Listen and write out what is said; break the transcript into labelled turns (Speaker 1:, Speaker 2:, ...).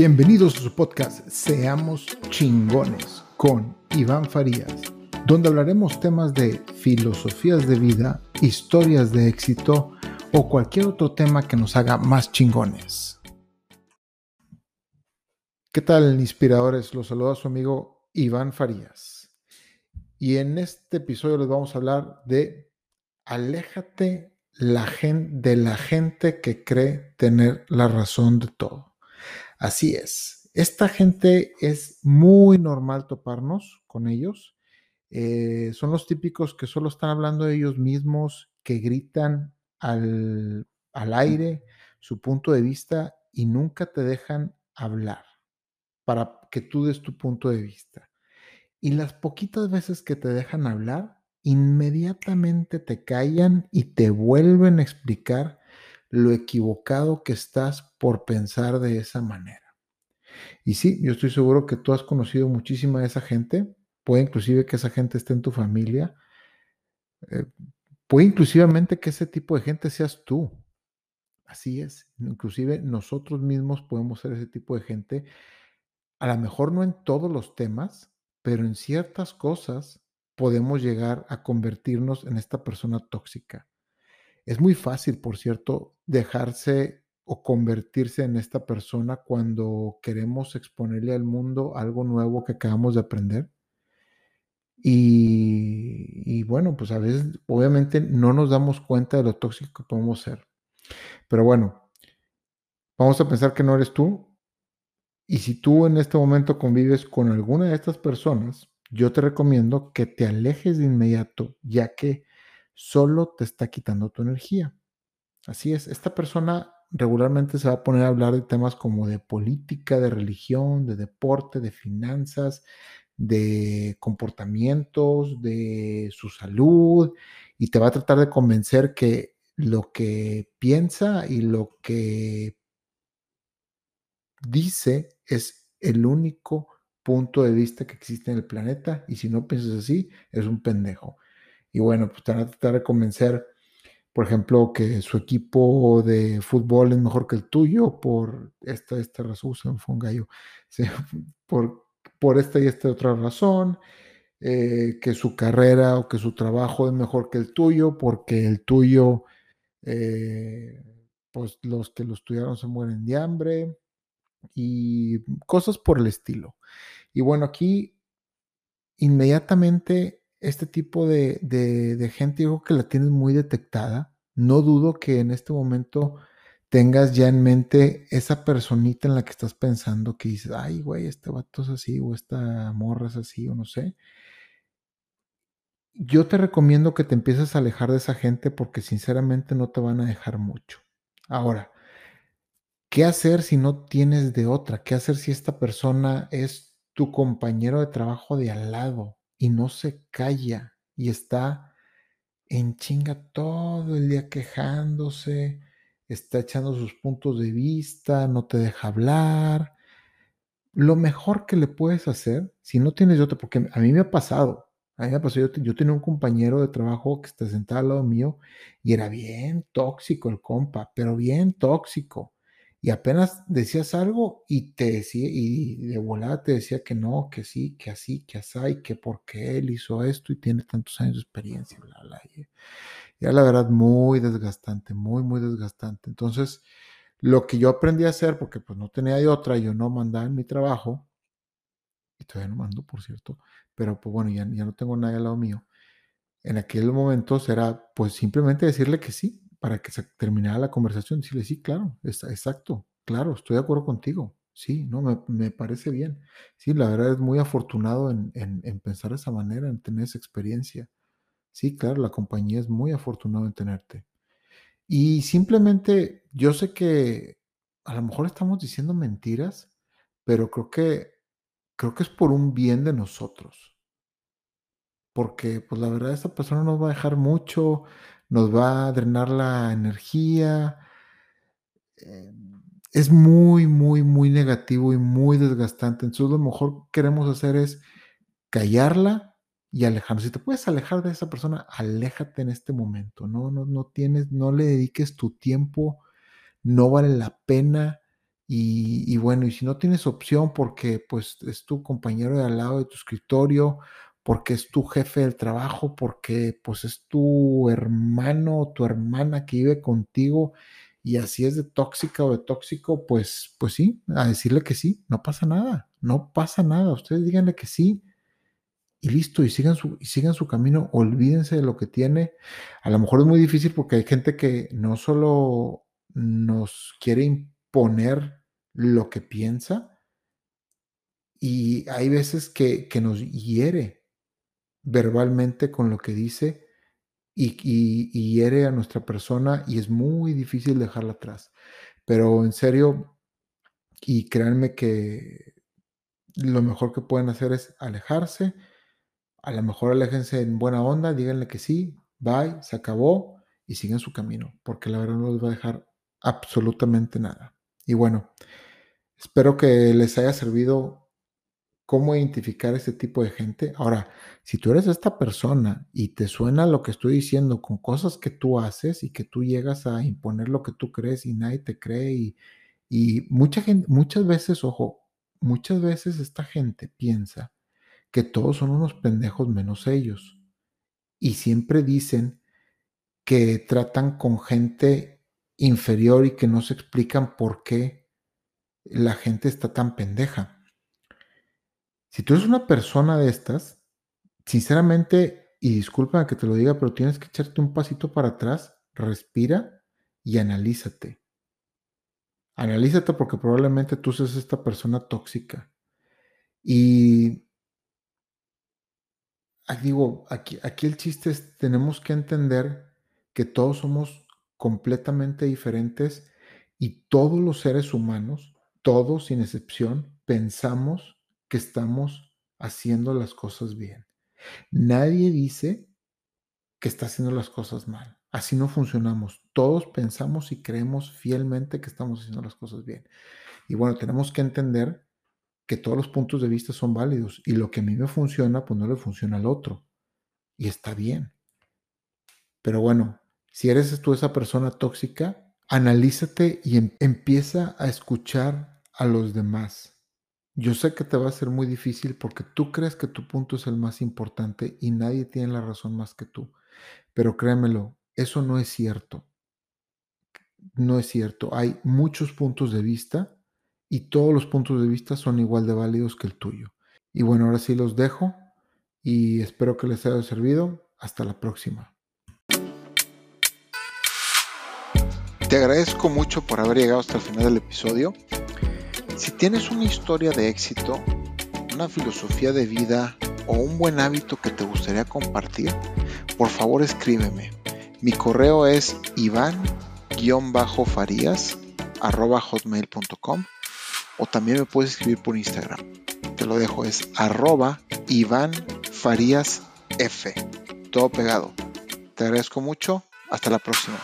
Speaker 1: Bienvenidos a su podcast Seamos chingones con Iván Farías, donde hablaremos temas de filosofías de vida, historias de éxito o cualquier otro tema que nos haga más chingones. ¿Qué tal, inspiradores? Los saluda su amigo Iván Farías. Y en este episodio les vamos a hablar de aléjate la de la gente que cree tener la razón de todo. Así es. Esta gente es muy normal toparnos con ellos. Eh, son los típicos que solo están hablando de ellos mismos, que gritan al, al aire su punto de vista y nunca te dejan hablar para que tú des tu punto de vista. Y las poquitas veces que te dejan hablar, inmediatamente te callan y te vuelven a explicar lo equivocado que estás por pensar de esa manera. Y sí, yo estoy seguro que tú has conocido muchísima de esa gente, puede inclusive que esa gente esté en tu familia, eh, puede inclusivamente que ese tipo de gente seas tú. Así es, inclusive nosotros mismos podemos ser ese tipo de gente, a lo mejor no en todos los temas, pero en ciertas cosas podemos llegar a convertirnos en esta persona tóxica. Es muy fácil, por cierto, dejarse o convertirse en esta persona cuando queremos exponerle al mundo algo nuevo que acabamos de aprender. Y, bueno, pues a veces obviamente no nos damos cuenta de lo tóxico que podemos ser. Pero bueno, vamos a pensar que no eres tú. Y si tú en este momento convives con alguna de estas personas, yo te recomiendo que te alejes de inmediato, ya que solo te está quitando tu energía. Así es, esta persona regularmente se va a poner a hablar de temas como de política, de religión, de deporte, de finanzas, de comportamientos, de su salud, y te va a tratar de convencer que lo que piensa y lo que dice es el único punto de vista que existe en el planeta, y si no piensas así, es un pendejo. Y bueno, pues te van a tratar de convencer, por ejemplo, que su equipo de fútbol es mejor que el tuyo por esta, esta razón, fue un gallo, por, por esta y esta otra razón, eh, que su carrera o que su trabajo es mejor que el tuyo, porque el tuyo, eh, pues los que lo estudiaron se mueren de hambre y cosas por el estilo. Y bueno, aquí inmediatamente este tipo de, de, gente, digo que la tienes muy detectada. No dudo que en este momento tengas ya en mente esa personita en la que estás pensando que dices, ay, güey, este vato es así, o esta morra es así, o no sé. Yo te recomiendo que te empieces a alejar de esa gente porque sinceramente no te van a dejar mucho. Ahora, ¿qué hacer si no tienes de otra? ¿Qué hacer si esta persona es tu compañero de trabajo de al lado? Y no se calla y está en chinga todo el día quejándose, está echando sus puntos de vista, no te deja hablar. Lo mejor que le puedes hacer, si no tienes otro, porque a mí me ha pasado, a mí me pasado, yo, yo tenía un compañero de trabajo que está sentado al lado mío y era bien tóxico el compa, pero bien tóxico y apenas decías algo y te decía, y de volada te decía que no, que sí, que así, que así, que porque él hizo esto y tiene tantos años de experiencia, bla, bla. Y era la verdad muy desgastante, muy, muy desgastante. Entonces, lo que yo aprendí a hacer, porque pues no tenía de otra, yo no mandaba en mi trabajo, y todavía no mando, por cierto, pero pues bueno, ya, ya no tengo nadie al lado mío. En aquel momento era pues simplemente decirle que sí, para que se terminara la conversación, decirle, sí, claro, exacto, claro, estoy de acuerdo contigo, sí, no, me, parece bien. Sí, la verdad es muy afortunado en, pensar de esa manera, en tener esa experiencia. Sí, claro, la compañía es muy afortunada en tenerte. Y simplemente, yo sé que a lo mejor estamos diciendo mentiras, pero creo que, creo que es por un bien de nosotros. Porque, pues la verdad, esta persona nos va a dejar mucho, nos va a drenar la energía. Em, es muy, muy, muy negativo y muy desgastante. Entonces, lo mejor que queremos hacer es callarla y alejarnos. Si te puedes alejar de esa persona, aléjate en este momento. No, no, no tienes, no le dediques tu tiempo, no vale la pena Y, bueno, y si no tienes opción porque pues es tu compañero de al lado de tu escritorio, porque es tu jefe del trabajo, porque pues es tu hermano o tu hermana que vive contigo y así es de tóxica o de tóxico, pues, pues sí, a decirle que sí, no pasa nada, no pasa nada, ustedes díganle que sí y listo, y sigan su, sigan su camino, olvídense de lo que tiene. A lo mejor es muy difícil porque hay gente que no solo nos quiere imponer lo que piensa, y hay veces que, que nos hiere verbalmente con lo que dice y, y, y hiere a nuestra persona y es muy difícil dejarla atrás. Pero en serio, y créanme que lo mejor que pueden hacer es alejarse a lo mejor aléjense en buena onda, díganle que sí, bye, se acabó y sigan su camino, porque la verdad no les va a dejar absolutamente nada. Y bueno, espero que les haya servido cómo identificar este tipo de gente. Ahora, si tú eres esta persona y te suena lo que estoy diciendo con cosas que tú haces y que tú llegas a imponer lo que tú crees y nadie te cree y, y muchas veces, ojo, muchas veces esta gente piensa que todos son unos pendejos menos ellos. Y siempre dicen que tratan con gente inferior y que no se explican por qué la gente está tan pendeja. Si tú eres una persona de estas, sinceramente, y disculpa que te lo diga, pero tienes que echarte un pasito para atrás, respira y analízate. Analízate porque probablemente tú seas esta persona tóxica. Y digo, aquí, aquí el chiste es, tenemos que entender que todos somos completamente diferentes y todos los seres humanos, todos sin excepción, pensamos que estamos haciendo las cosas bien. Nadie dice que está haciendo las cosas mal. Así no funcionamos. Todos pensamos y creemos fielmente que estamos haciendo las cosas bien. Y bueno, tenemos que entender que todos los puntos de vista son válidos y lo que a mí me funciona, pues no le funciona al otro. Y está bien. Pero bueno, si eres tú esa persona tóxica, analízate y em, empieza a escuchar a los demás. Yo sé que te va a ser muy difícil porque tú crees que tu punto es el más importante y nadie tiene la razón más que tú. Pero créemelo, eso no es cierto. No es cierto. Hay muchos puntos de vista y todos los puntos de vista son igual de válidos que el tuyo. Y bueno, ahora sí los dejo y espero que les haya servido. Hasta la próxima.
Speaker 2: Te agradezco mucho por haber llegado hasta el final del episodio. Si tienes una historia de éxito, una filosofía de vida o un buen hábito que te gustaría compartir, por favor escríbeme. Mi correo es iván-farías.hotmail.com o también me puedes escribir por Instagram. Te lo dejo, es arroba Iván F. Todo pegado. Te agradezco mucho. Hasta la próxima.